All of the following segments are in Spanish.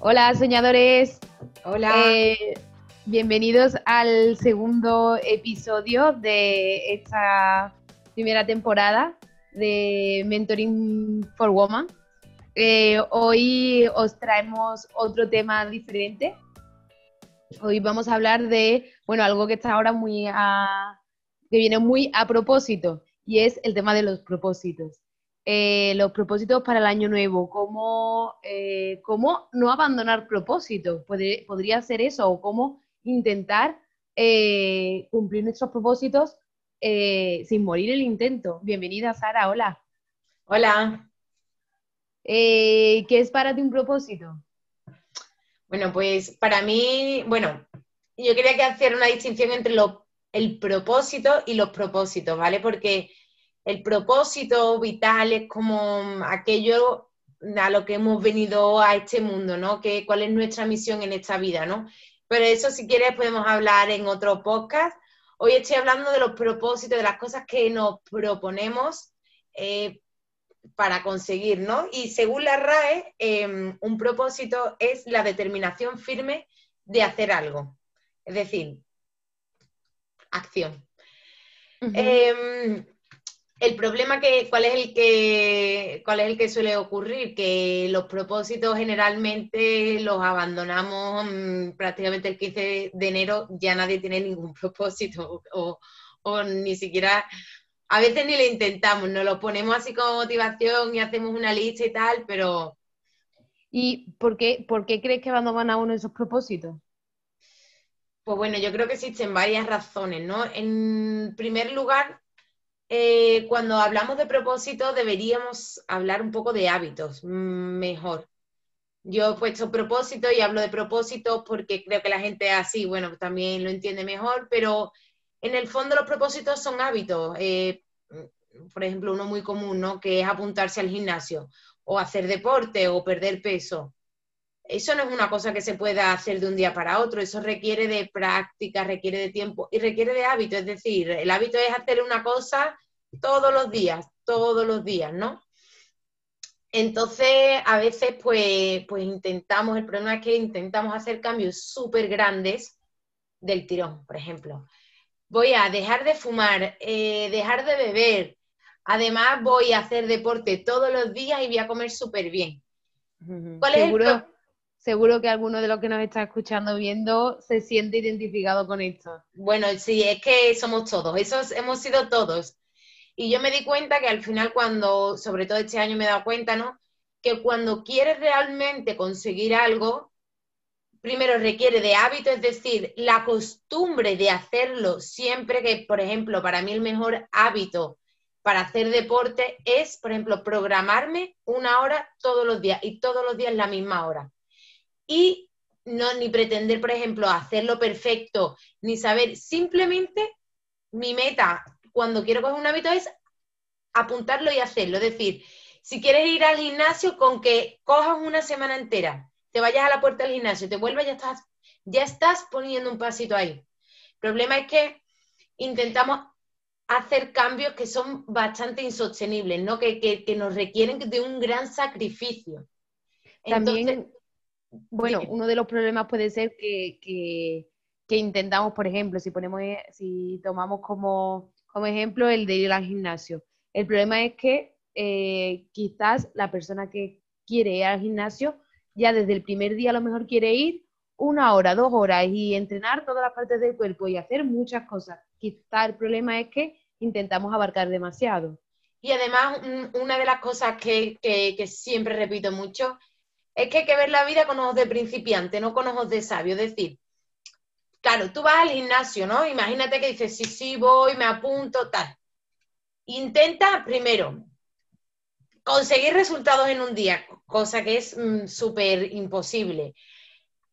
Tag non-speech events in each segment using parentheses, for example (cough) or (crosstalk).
Hola, soñadores. Hola. Eh, bienvenidos al segundo episodio de esta primera temporada de Mentoring for Woman. Eh, hoy os traemos otro tema diferente. Hoy vamos a hablar de, bueno, algo que está ahora muy a, que viene muy a propósito y es el tema de los propósitos. Eh, los propósitos para el año nuevo, cómo, eh, cómo no abandonar propósitos, podría ser eso, o cómo intentar eh, cumplir nuestros propósitos sin morir el intento. Bienvenida, Sara, hola. Hola. ¿Qué es para ti un propósito? Bueno, pues para mí, bueno, yo quería que hacer una distinción entre el propósito y los propósitos, ¿vale? Porque el propósito vital es como aquello a lo que hemos venido a este mundo, ¿no? Que, ¿Cuál es nuestra misión en esta vida, ¿no? Pero eso, si quieres, podemos hablar en otro podcast. Hoy estoy hablando de los propósitos, de las cosas que nos proponemos eh, para conseguir, ¿no? Y según la RAE, em, un propósito es la determinación firme de hacer algo. Es decir, acción. El problema que, ¿cuál es el que, cuál es el que suele ocurrir? Que los propósitos generalmente los abandonamos mm, prácticamente el 15 de enero, ya nadie tiene ningún (laughs) propósito o, ni siquiera, a veces ni lo intentamos, nos lo ponemos así como motivación y hacemos una lista y tal, pero... ¿Y por qué, por qué crees que abandonan a uno esos propósitos? Pues bueno, yo creo que existen varias razones, ¿no? En primer lugar, eh, cuando hablamos de propósito deberíamos hablar un poco de hábitos mm, mejor. Yo he puesto propósito y hablo de propósito porque creo que la gente así, bueno, también lo entiende mejor, pero en el fondo los propósitos son hábitos. Eh, por ejemplo, uno muy común, ¿no? Que es apuntarse al gimnasio o hacer deporte o perder peso. Eso no es una cosa que se pueda hacer de un día para otro, eso requiere de práctica, requiere de tiempo y requiere de hábito. Es decir, el hábito es hacer una cosa todos los días, todos los días, ¿no? Entonces, a veces, pues, pues intentamos, el problema es que intentamos hacer cambios súper grandes del tirón, por ejemplo. Voy a dejar de fumar, eh, dejar de beber, además voy a hacer deporte todos los días y voy a comer súper bien. ¿Cuál es el seguro que alguno de los que nos está escuchando viendo se siente identificado con esto. Bueno, sí, es que somos todos, esos hemos sido todos. Y yo me di cuenta que al final cuando, sobre todo este año me he dado cuenta, ¿no? Que cuando quieres realmente conseguir algo, primero requiere de hábito, es decir, la costumbre de hacerlo siempre que, por ejemplo, para mí el mejor hábito para hacer deporte es, por ejemplo, programarme una hora todos los días y todos los días la misma hora y no ni pretender, por ejemplo, hacerlo perfecto, ni saber, simplemente mi meta cuando quiero coger un hábito es apuntarlo y hacerlo. Es decir, si quieres ir al gimnasio, con que cojas una semana entera, te vayas a la puerta del gimnasio, te vuelvas, ya estás, ya estás poniendo un pasito ahí. El problema es que intentamos hacer cambios que son bastante insostenibles, ¿no? Que, nos requieren de un gran sacrificio. También, bueno, uno de los problemas puede ser que, intentamos, por ejemplo, si ponemos, si tomamos como, ejemplo el de ir al gimnasio. El problema es que eh, quizás la persona que quiere ir al gimnasio ya desde el primer día a lo mejor quiere ir una hora, dos horas y entrenar todas las partes del cuerpo y hacer muchas cosas. Quizás el problema es que intentamos abarcar demasiado. Y además, una de las cosas que siempre repito mucho es que hay que ver la vida con ojos de principiante, no con ojos de sabio. Es decir, claro, tú vas al gimnasio, ¿no? Imagínate que dices, sí, sí, voy, me apunto, tal. Intenta primero conseguir resultados en un día, cosa que es mm, súper imposible.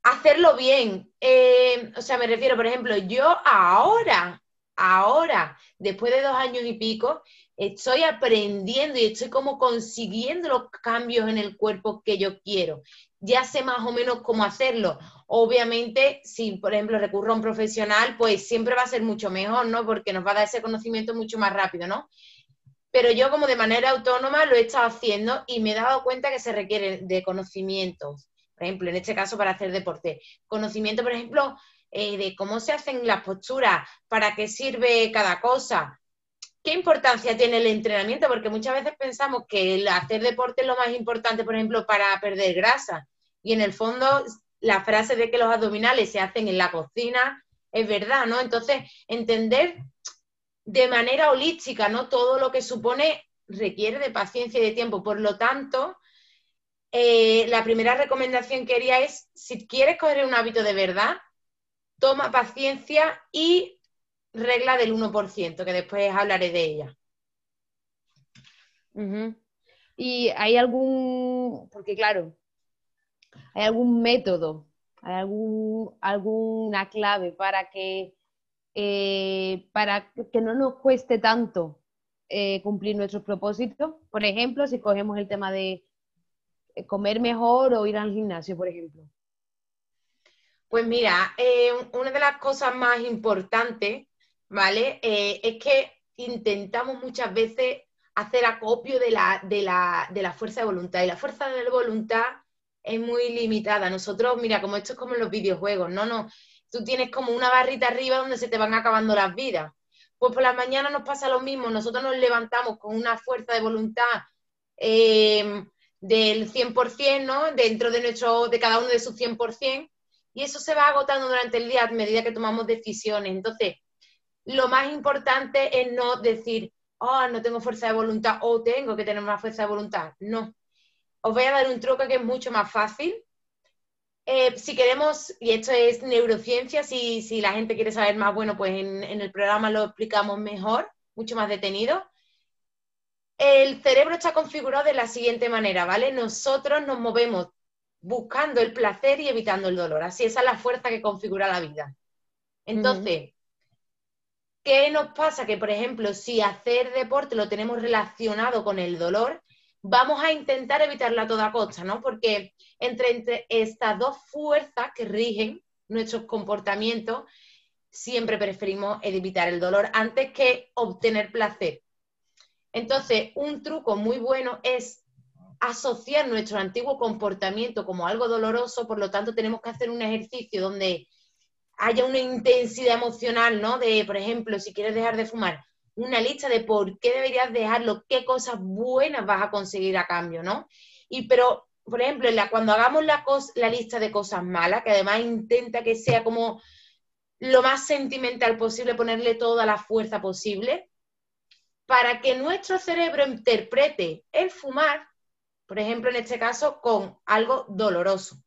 Hacerlo bien. Eh, o sea, me refiero, por ejemplo, yo ahora, ahora, después de dos años y pico, estoy aprendiendo y estoy como consiguiendo los cambios en el cuerpo que yo quiero. Ya sé más o menos cómo hacerlo. Obviamente, si por ejemplo recurro a un profesional, pues siempre va a ser mucho mejor, ¿no? Porque nos va a dar ese conocimiento mucho más rápido, ¿no? Pero yo como de manera autónoma lo he estado haciendo y me he dado cuenta que se requiere de conocimientos. Por ejemplo, en este caso para hacer deporte. Conocimiento, por ejemplo, eh, de cómo se hacen las posturas, para qué sirve cada cosa. ¿Qué importancia tiene el entrenamiento? Porque muchas veces pensamos que hacer deporte es lo más importante, por ejemplo, para perder grasa. Y en el fondo, la frase de que los abdominales se hacen en la cocina es verdad, ¿no? Entonces, entender de manera holística, ¿no? Todo lo que supone requiere de paciencia y de tiempo. Por lo tanto, eh, la primera recomendación que haría es, si quieres coger un hábito de verdad, toma paciencia y regla del 1%, que después hablaré de ella. ¿Y hay algún, porque claro, hay algún método, hay algún, alguna clave para que, eh, para que no nos cueste tanto eh, cumplir nuestros propósitos? Por ejemplo, si cogemos el tema de eh, comer mejor o ir al gimnasio, por ejemplo. Pues mira, una de las cosas más importantes ¿vale? Eh, es que intentamos muchas veces hacer acopio de la, de, la, fuerza de voluntad y la fuerza de voluntad es muy limitada. Nosotros, mira, como esto es como en los videojuegos, no, no, tú tienes como una barrita arriba donde se te van acabando las vidas. Pues por la mañana nos pasa lo mismo, nosotros nos levantamos con una fuerza de voluntad eh, del 100%, ¿no? Dentro de, nuestro, de cada uno de sus 100%, y eso se va agotando durante el día a medida que tomamos decisiones. Entonces, lo más importante es no decir, oh, no tengo fuerza de voluntad o tengo que tener más fuerza de voluntad. No. Os voy a dar un truco que es mucho más fácil. Eh, si queremos, y esto es neurociencia, si, si, la gente quiere saber más, bueno, pues en, en el programa lo explicamos mejor, mucho más detenido. El cerebro está configurado de la siguiente manera, ¿vale? Nosotros nos movemos buscando el placer y evitando el dolor. Así esa es la fuerza que configura la vida. Entonces, ¿Qué nos pasa? Que, por ejemplo, si hacer deporte lo tenemos relacionado con el dolor, vamos a intentar evitarlo a toda costa, ¿no? Porque entre, estas dos fuerzas que rigen nuestros comportamientos, siempre preferimos evitar el dolor antes que obtener placer. Entonces, un truco muy bueno es asociar nuestro antiguo comportamiento como algo doloroso, por lo tanto tenemos que hacer un ejercicio donde haya una intensidad emocional, ¿no? De, por ejemplo, si quieres dejar de fumar, una lista de por qué deberías dejarlo, qué cosas buenas vas a conseguir a cambio, ¿no? Y pero, por ejemplo, cuando hagamos la, la lista de cosas malas, que además intenta que sea como lo más sentimental posible, ponerle toda la fuerza posible, para que nuestro cerebro interprete el fumar, por ejemplo, en este caso, con algo doloroso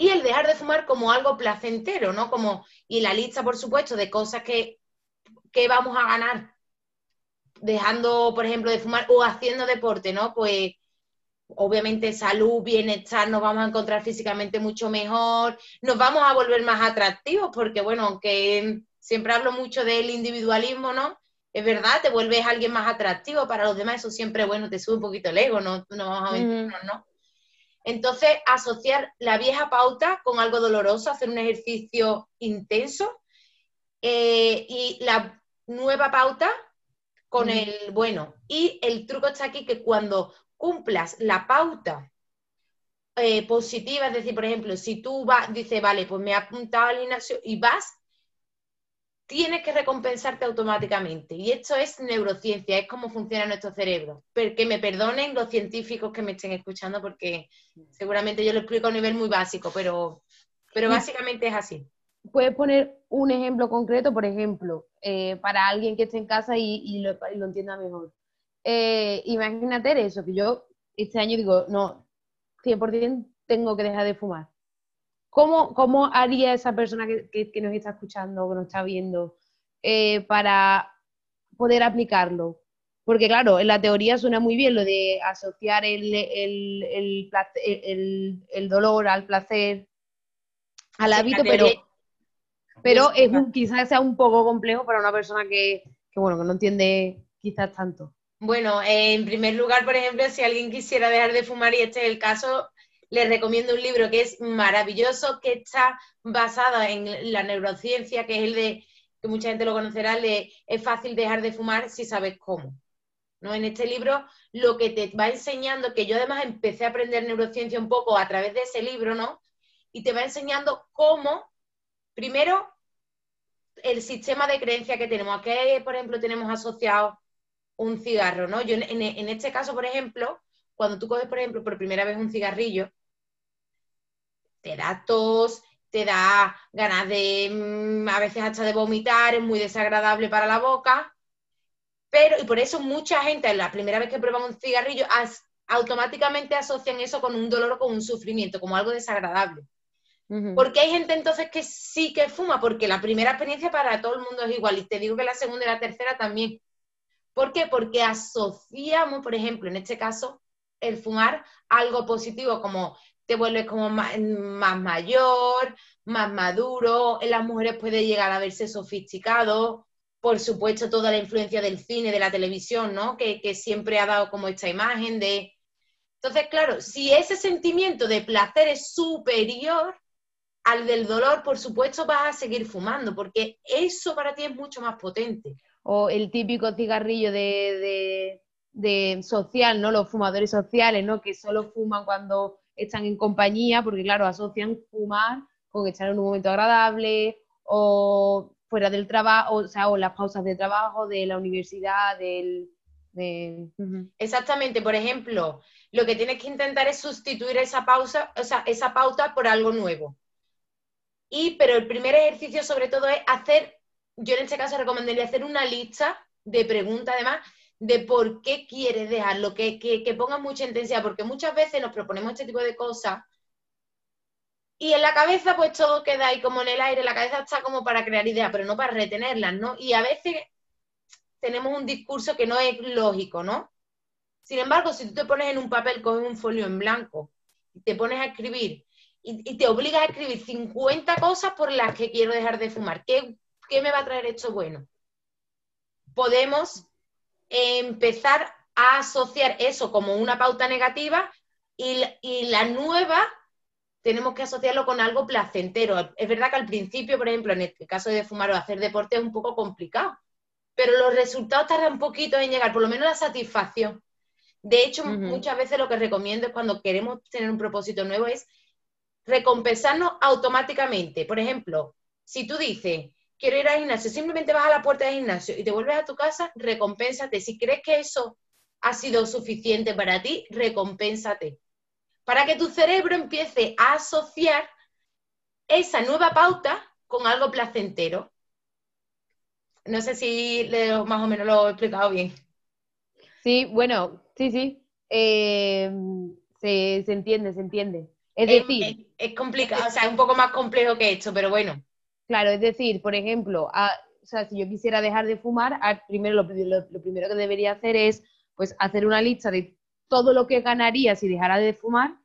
y el dejar de fumar como algo placentero, ¿no? Como, y la lista, por supuesto, de cosas que, vamos a ganar dejando, por ejemplo, de fumar o haciendo deporte, ¿no? Pues obviamente salud, bienestar, nos vamos a encontrar físicamente mucho mejor, nos vamos a volver más atractivos, porque bueno, aunque siempre hablo mucho del individualismo, ¿no? Es verdad, te vuelves alguien más atractivo para los demás, eso siempre, bueno, te sube un poquito el ego, no, no vamos a mentirnos, ¿no? Entonces, asociar la vieja pauta con algo doloroso, hacer un ejercicio intenso eh, y la nueva pauta con el bueno. Y el truco está aquí que cuando cumplas la pauta eh, positiva, es decir, por ejemplo, si tú vas, dices, vale, pues me he apuntado al gimnasio y vas, tienes que recompensarte automáticamente. Y esto es neurociencia, es cómo funciona nuestro cerebro. Pero que me perdonen los científicos que me estén escuchando, porque seguramente yo lo explico a un nivel muy básico, pero, pero básicamente es así. ¿Puedes poner un ejemplo concreto, por ejemplo, eh, para alguien que esté en casa y, lo, entienda mejor? Eh, imagínate eso, que yo este año digo, no, 100% tengo que dejar de fumar. ¿Cómo, haría esa persona que, nos está escuchando, que nos está viendo, eh, para poder aplicarlo? Porque claro, en la teoría suena muy bien lo de asociar el, el, dolor al placer, al hábito, pero, pero es quizás sea un poco complejo para una persona que, que, bueno, que no entiende quizás tanto. Bueno, en primer lugar, por ejemplo, si alguien quisiera dejar de fumar y este es el caso, les recomiendo un libro que es maravilloso, que está basado en la neurociencia, que es el de, que mucha gente lo conocerá, de es fácil dejar de fumar si sabes cómo. ¿no? En este libro lo que te va enseñando, que yo además empecé a aprender neurociencia un poco a través de ese libro, ¿no? Y te va enseñando cómo, primero, el sistema de creencia que tenemos. ¿A qué, por ejemplo, tenemos asociado un cigarro, ¿no? Yo en, en este caso, por ejemplo, cuando tú coges, por ejemplo, por primera vez un cigarrillo, te da tos, te da ganas de, mm, a veces hasta de vomitar, es muy desagradable para la boca, pero, y por eso mucha gente, la primera vez que prueban un cigarrillo, automáticamente asocian eso con un dolor o con un sufrimiento, como algo desagradable. Porque hay gente entonces que sí que fuma, porque la primera experiencia para todo el mundo es igual, y te digo que la segunda y la tercera también. ¿Por qué? Porque asociamos, por ejemplo, en este caso, el fumar algo positivo, como te vuelves como más, mayor, más maduro, en las mujeres puede llegar a verse sofisticado, por supuesto toda la influencia del cine, de la televisión, ¿no? Que, siempre ha dado como esta imagen de... Entonces, claro, si ese sentimiento de placer es superior al del dolor, por supuesto vas a seguir fumando, porque eso para ti es mucho más potente. O el típico cigarrillo de, de social, ¿no? Los fumadores sociales, ¿no? Que solo fuman cuando están en compañía, porque claro, asocian fumar con estar en un momento agradable o fuera del trabajo, o sea, o las pausas de trabajo, de la universidad, del... Exactamente, por ejemplo, lo que tienes que intentar es sustituir esa pausa, o sea, esa pauta por algo nuevo. Y, pero el primer ejercicio sobre todo es hacer, yo en este caso recomendaría hacer una lista de preguntas, además, de por qué quieres dejarlo, que, que, que pongas mucha intensidad, porque muchas veces nos proponemos este tipo de cosas y en la cabeza pues todo queda ahí como en el aire, la cabeza está como para crear ideas, pero no para retenerlas, ¿no? Y a veces tenemos un discurso que no es lógico, ¿no? Sin embargo, si tú te pones en un papel, coges un folio en blanco y te pones a escribir y, te obligas a escribir 50 cosas por las que quiero dejar de fumar, ¿qué, qué me va a traer esto bueno? Podemos empezar a asociar eso como una pauta negativa y, la nueva tenemos que asociarlo con algo placentero. Es verdad que al principio, por ejemplo, en el caso de fumar o hacer deporte es un poco complicado, pero los resultados tardan un poquito en llegar, por lo menos la satisfacción. De hecho, muchas veces lo que recomiendo es cuando queremos tener un propósito nuevo es recompensarnos automáticamente. Por ejemplo, si tú dices, quiero ir al gimnasio, simplemente vas a la puerta del gimnasio y te vuelves a tu casa, recompénsate. Si crees que eso ha sido suficiente para ti, recompénsate. Para que tu cerebro empiece a asociar esa nueva pauta con algo placentero. No sé si más o menos lo he explicado bien. Sí, bueno, sí, sí. Eh, se, entiende, se entiende. Es decir. Es, complicado, o sea, es un poco más complejo que esto, pero bueno. Claro, es decir, por ejemplo, o sea, si yo quisiera dejar de fumar, primero lo, primero que debería hacer es pues hacer una lista de todo lo que ganaría si dejara de fumar,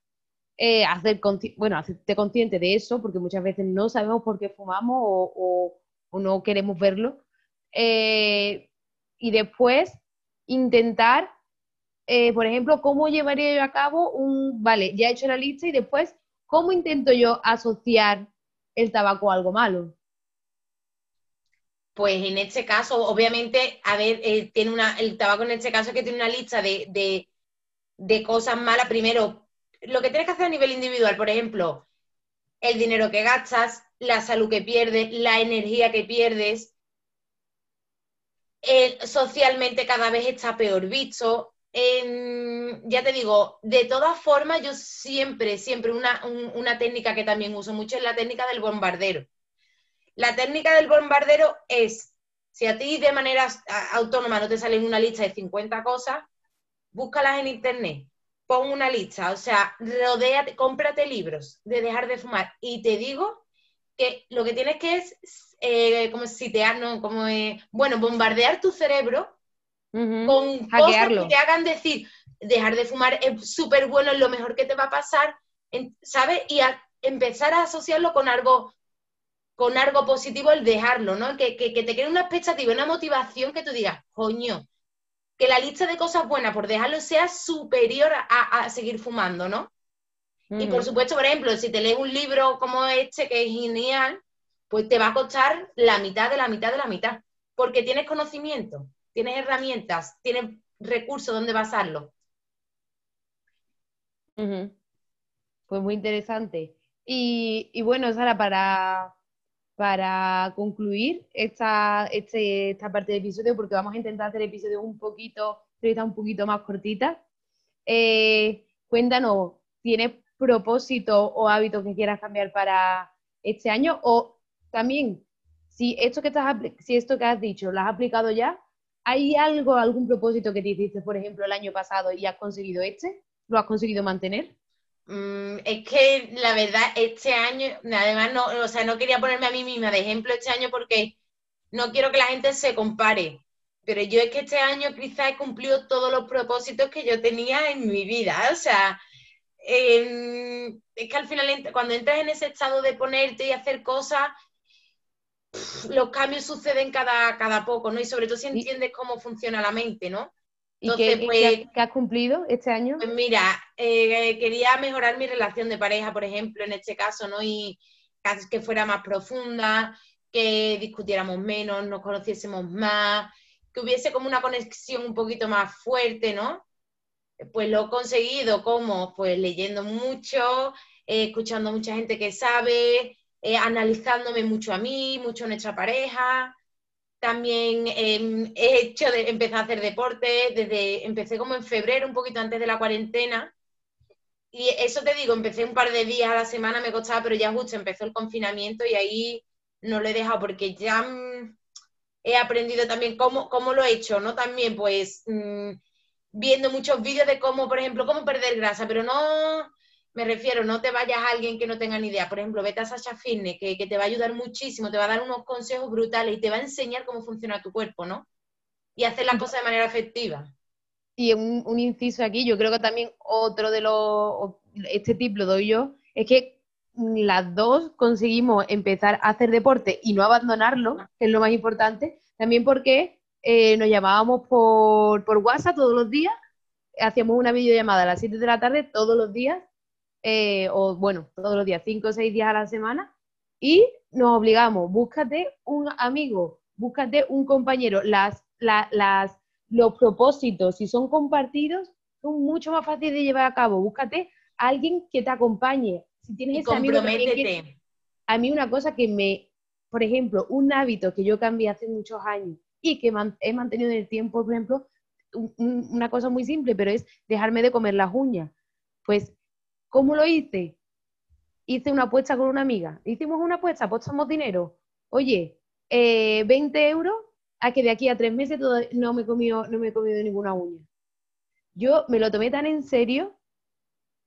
eh, hacer bueno, hacerte consciente de eso, porque muchas veces no sabemos por qué fumamos o, no queremos verlo. Eh, y después intentar, eh, por ejemplo, cómo llevaría yo a cabo un, vale, ya he hecho la lista y después, ¿cómo intento yo asociar el tabaco algo malo? Pues en este caso, obviamente, a ver, eh, tiene una, el tabaco en este caso es que tiene una lista de, cosas malas. Primero, lo que tienes que hacer a nivel individual, por ejemplo, el dinero que gastas, la salud que pierdes, la energía que pierdes, socialmente cada vez está peor visto, ya te digo, de todas formas, yo siempre, siempre, una, una técnica que también uso mucho es la técnica del bombardero. La técnica del bombardero es, si a ti de manera autónoma no te sale una lista de 50 cosas, búscalas en internet, pon una lista, o sea, rodéate, cómprate libros de dejar de fumar. Y te digo que lo que tienes que es, eh, como sitiar, ¿no? Como, bueno, bombardear tu cerebro con cosas que te hagan decir, dejar de fumar es súper bueno, es lo mejor que te va a pasar, ¿sabes? Y empezar a asociarlo con algo, con algo positivo, el dejarlo, ¿no? Que, te quede una expectativa, una motivación que tú digas, coño, que la lista de cosas buenas por dejarlo sea superior a, seguir fumando, ¿no? Y por supuesto, por ejemplo, si te lees un libro como este, que es genial, pues te va a costar la mitad de la mitad de la mitad, porque tienes conocimiento tienes herramientas, tienes recurso donde basarlo. Pues muy interesante. Y, bueno, Sara, para, para concluir esta, este, esta parte del episodio, porque vamos a intentar hacer episodios un poquito, un poquito más cortitas, eh, cuéntanos, ¿tienes propósito o hábito que quieras cambiar para este año? O también, si esto que, estás, si esto que has dicho lo has aplicado ya, ¿hay algo, algún propósito que te hiciste, por ejemplo, el año pasado y has conseguido este? ¿Lo has conseguido mantener? Mm, es que la verdad, este año, además, no, o sea, no quería ponerme a mí misma de ejemplo este año porque no quiero que la gente se compare. Pero yo es que este año quizá he cumplido todos los propósitos que yo tenía en mi vida. O sea, es que al final, cuando entras en ese estado de ponerte y hacer cosas, los cambios suceden cada, cada poco, ¿no? Y sobre todo si entiendes cómo funciona la mente, ¿no? ¿Y qué, pues, has cumplido este año? Pues mira, eh, quería mejorar mi relación de pareja, por ejemplo, en este caso, ¿no? Y que fuera más profunda, que discutiéramos menos, nos conociésemos más, que hubiese como una conexión un poquito más fuerte, ¿no? Pues lo he conseguido como, pues leyendo mucho, eh, escuchando a mucha gente que sabe, eh, analizándome mucho a mí, mucho a nuestra pareja, también em, he hecho de, empecé a hacer deporte, desde, empecé como en febrero, un poquito antes de la cuarentena. Y eso te digo, empecé un par de días a la semana, me costaba, pero ya justo empezó el confinamiento y ahí no lo he dejado porque ya mm, he aprendido también cómo, cómo, lo he hecho, ¿no? También pues mm, viendo muchos vídeos de cómo, por ejemplo, cómo perder grasa, pero no, me refiero, no te vayas a alguien que no tenga ni idea. Por ejemplo, vete a Sasha Fitness, que, te va a ayudar muchísimo, te va a dar unos consejos brutales y te va a enseñar cómo funciona tu cuerpo, ¿no? Y hacer las cosas de manera efectiva. Y un, inciso aquí, yo creo que también otro de los, este tip lo doy yo, es que las dos conseguimos empezar a hacer deporte y no abandonarlo, que es lo más importante, también porque eh, nos llamábamos por, por WhatsApp todos los días, hacíamos una videollamada a las 7 de la tarde todos los días eh, o bueno, todos los días, cinco o seis días a la semana, y nos obligamos, búscate un amigo, búscate un compañero. Las, las, los propósitos, si son compartidos, son mucho más fáciles de llevar a cabo. Búscate a alguien que te acompañe. Si tienes ese amigo a mí una cosa que me, por ejemplo, un hábito que yo cambié hace muchos años y que he mantenido en el tiempo, por ejemplo, una cosa muy simple, pero es dejarme de comer las uñas. Pues ¿Cómo lo hice? Hice una apuesta con una amiga. Hicimos una apuesta, apostamos dinero. Oye, 20 eh, euros a que de aquí a tres meses no me he comido, no me he comido ninguna uña. Yo me lo tomé tan en serio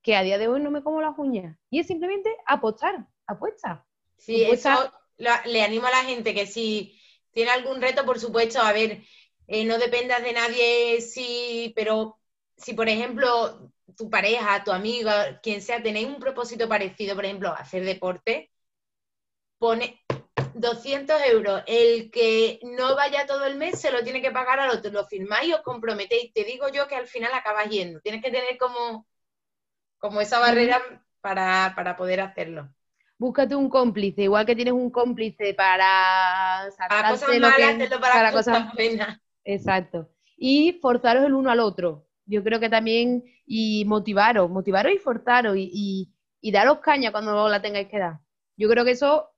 que a día de hoy no me como las uñas. Y es simplemente apostar, apuesta. Sí, eso le animo a la gente que si tiene algún reto, por supuesto, a ver, eh, no dependas de nadie, sí, pero si por ejemplo tu pareja, tu amiga, quien sea, tenéis un propósito parecido, por ejemplo, hacer deporte, pone 200 euros. El que no vaya todo el mes se lo tiene que pagar al otro. Lo firmáis y os comprometéis. Te digo yo que al final acabas yendo. Tienes que tener como, como esa barrera para, poder hacerlo. Búscate un cómplice, igual que tienes un cómplice para para cosas malas, para, cosas buenas. Exacto. Y forzaros el uno al otro yo creo que también, y motivaros, motivaros y forzaros y, y, daros caña cuando la tengáis que dar. Yo creo que eso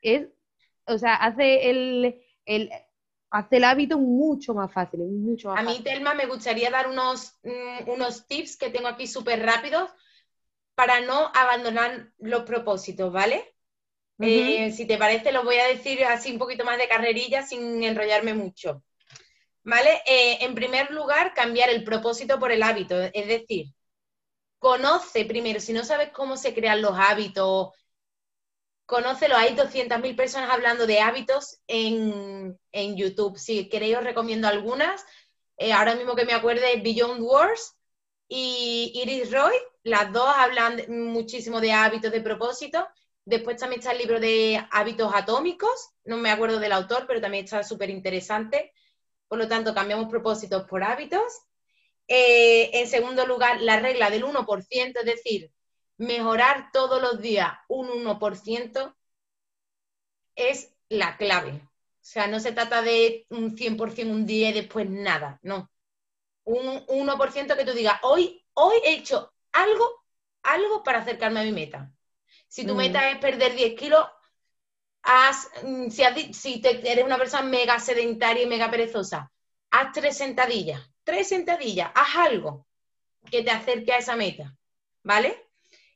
es, o sea, hace el, el, hace el hábito mucho más fácil, mucho A mí, Telma, me gustaría dar unos, mm, unos tips que tengo aquí súper rápidos para no abandonar los propósitos, ¿vale? Eh, si te parece, lo voy a decir así un poquito más de carrerilla sin enrollarme mucho. ¿Vale? Eh, en primer lugar, cambiar el propósito por el hábito. Es decir, conoce primero, si no sabes cómo se crean los hábitos, conócelo. Hay 200.000 personas hablando de hábitos en, YouTube. Si queréis, os recomiendo algunas. Eh, ahora mismo que me acuerde, Beyond Wars y Iris Roy. Las dos hablan muchísimo de hábitos de propósito. Después también está el libro de hábitos atómicos. No me acuerdo del autor, pero también está súper interesante. Por lo tanto, cambiamos propósitos por hábitos. Eh, en segundo lugar, la regla del 1%, es decir, mejorar todos los días un 1% es la clave. O sea, no se trata de un 100% un día y después nada, no. un 1% que tú digas, hoy, hoy he hecho algo, algo para acercarme a mi meta. Si tu meta es perder 10 kilos, mm, si, si eres una persona mega sedentaria y mega perezosa, haz tres sentadillas, tres sentadillas, haz algo que te acerque a esa meta, ¿vale?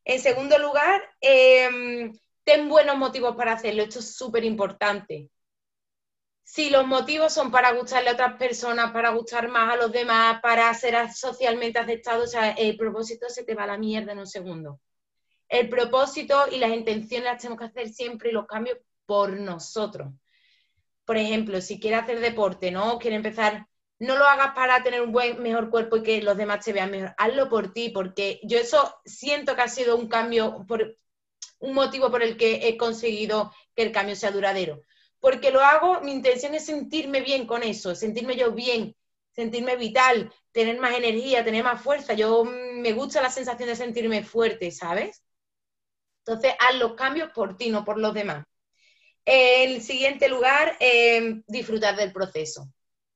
En segundo lugar, em, ten buenos motivos para hacerlo, esto es súper importante. Si los motivos son para gustarle a otras personas, para gustar más a los demás, para ser socialmente aceptado, el propósito se te va a la mierda en un segundo. El propósito y las intenciones las tenemos que hacer siempre y los cambios por nosotros. Por ejemplo, si quieres hacer deporte, ¿no? Quiere empezar, no lo hagas para tener un buen, mejor cuerpo y que los demás te vean mejor. Hazlo por ti, porque yo eso siento que ha sido un cambio, por, un motivo por el que he conseguido que el cambio sea duradero. Porque lo hago, mi intención es sentirme bien con eso, sentirme yo bien, sentirme vital, tener más energía, tener más fuerza. Yo mm, me gusta la sensación de sentirme fuerte, ¿sabes? Entonces, haz los cambios por ti, no por los demás. En siguiente lugar, em, disfrutar del proceso.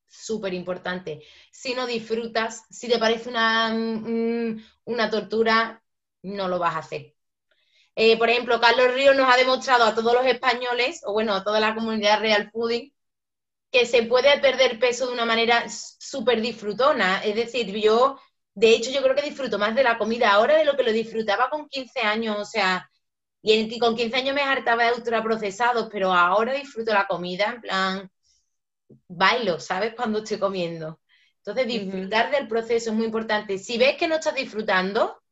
Súper importante. Si no disfrutas, si te parece una, mm, una tortura, no lo vas a hacer. Eh, por ejemplo, Carlos Ríos nos ha demostrado a todos los españoles, o bueno, a toda la comunidad Real Fooding, que se puede perder peso de una manera súper disfrutona. Es decir, yo, de hecho, yo creo que disfruto más de la comida ahora de lo que lo disfrutaba con 15 años. O sea, y con 15 años me hartaba de ultraprocesados, pero ahora disfruto la comida, en plan, bailo, ¿sabes? Cuando estoy comiendo. Entonces, disfrutar del proceso es muy importante. Si ves que no estás disfrutando,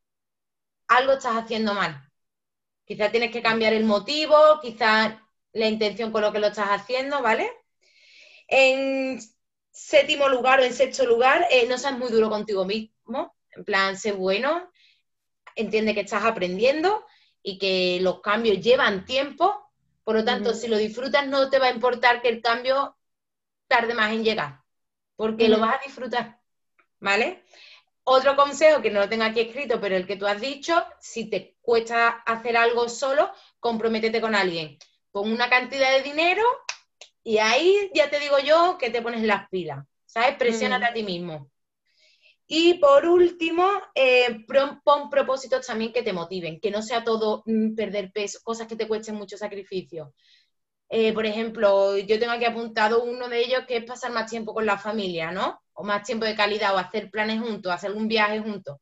algo estás haciendo mal. Quizás tienes que cambiar el motivo, quizás la intención con lo que lo estás haciendo, ¿vale? En séptimo lugar o en sexto lugar, eh, no seas muy duro contigo mismo. En plan, sé bueno, entiende que estás aprendiendo y que los cambios llevan tiempo, por lo tanto, si lo disfrutas no te va a importar que el cambio tarde más en llegar, porque lo vas a disfrutar, ¿vale? Otro consejo que no lo tengo aquí escrito, pero el que tú has dicho, si te cuesta hacer algo solo, comprométete con alguien. Pon una cantidad de dinero y ahí ya te digo yo que te pones las pilas, ¿sabes? Presiónate a ti mismo. Y por último, eh, pon propósitos también que te motiven, que no sea todo mm, perder peso, cosas que te cuesten mucho sacrificio. Eh, por ejemplo, yo tengo aquí apuntado uno de ellos que es pasar más tiempo con la familia, ¿no? O más tiempo de calidad, o hacer planes juntos, hacer un viaje juntos.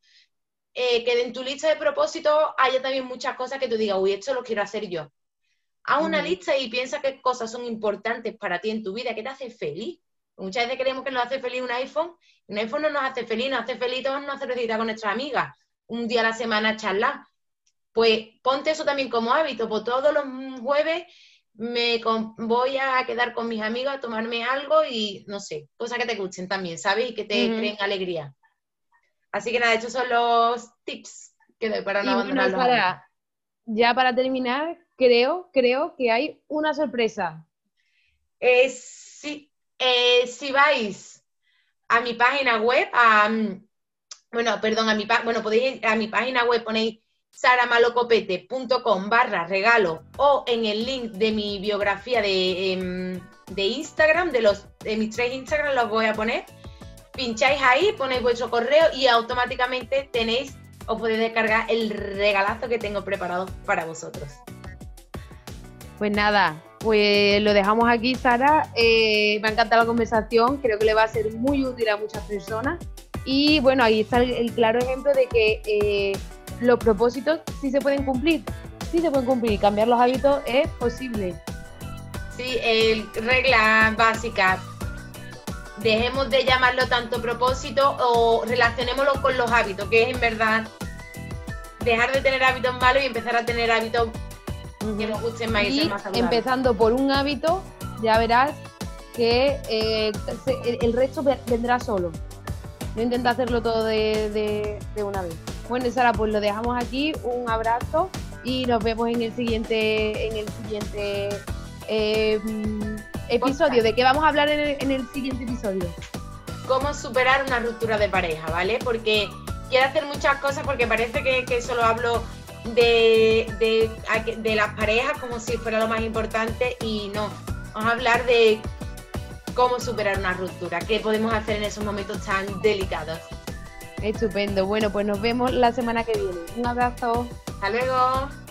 Eh, que en tu lista de propósitos haya también muchas cosas que tú digas, uy, esto lo quiero hacer yo. Haz una lista y piensa qué cosas son importantes para ti en tu vida, que te hace feliz. Muchas veces creemos que nos hace feliz un iPhone un iPhone no nos hace feliz, nos hace feliz todos una cervecita con nuestras amigas, un día a la semana charlar. Pues ponte eso también como hábito, pues todos los jueves me voy a quedar con mis amigos a tomarme algo y no sé, cosas que te gusten también, ¿sabes? Y que te creen alegría. Así que nada, estos son los tips que doy para no abandonar Ya para terminar, creo, creo que hay una sorpresa. Eh, sí, eh, si vais a mi página web, a, bueno, perdón, a mi, bueno, podéis a mi página web ponéis saramalocopete.com barra regalo o en el link de mi biografía de, em, de Instagram, de, los, de mis tres Instagram los voy a poner. Pincháis ahí, ponéis vuestro correo y automáticamente tenéis o podéis descargar el regalazo que tengo preparado para vosotros. Pues nada, pues lo dejamos aquí, Sara. Eh, me ha encantado la conversación, creo que le va a ser muy útil a muchas personas. Y bueno, ahí está el, claro ejemplo de que eh, los propósitos sí se pueden cumplir, sí se pueden cumplir, cambiar los hábitos es posible. Sí, el, regla básica, dejemos de llamarlo tanto propósito o relacionémoslo con los hábitos, que es en verdad dejar de tener hábitos malos y empezar a tener hábitos que nos gusten más y, más Empezando por un hábito, ya verás que eh, el, resto vendrá solo. No intenta hacerlo todo de, una vez. Bueno, Sara, pues lo dejamos aquí. Un abrazo y nos vemos en el siguiente, en el siguiente em, episodio. ¿De qué vamos a hablar en el, siguiente episodio? Cómo superar una ruptura de pareja, ¿vale? Porque quiero hacer muchas cosas porque parece que, que solo hablo de, de, las parejas como si fuera lo más importante y no. Vamos a hablar de cómo superar una ruptura, qué podemos hacer en esos momentos tan delicados. Estupendo. Bueno, pues nos vemos la semana que viene. Un abrazo. Hasta luego.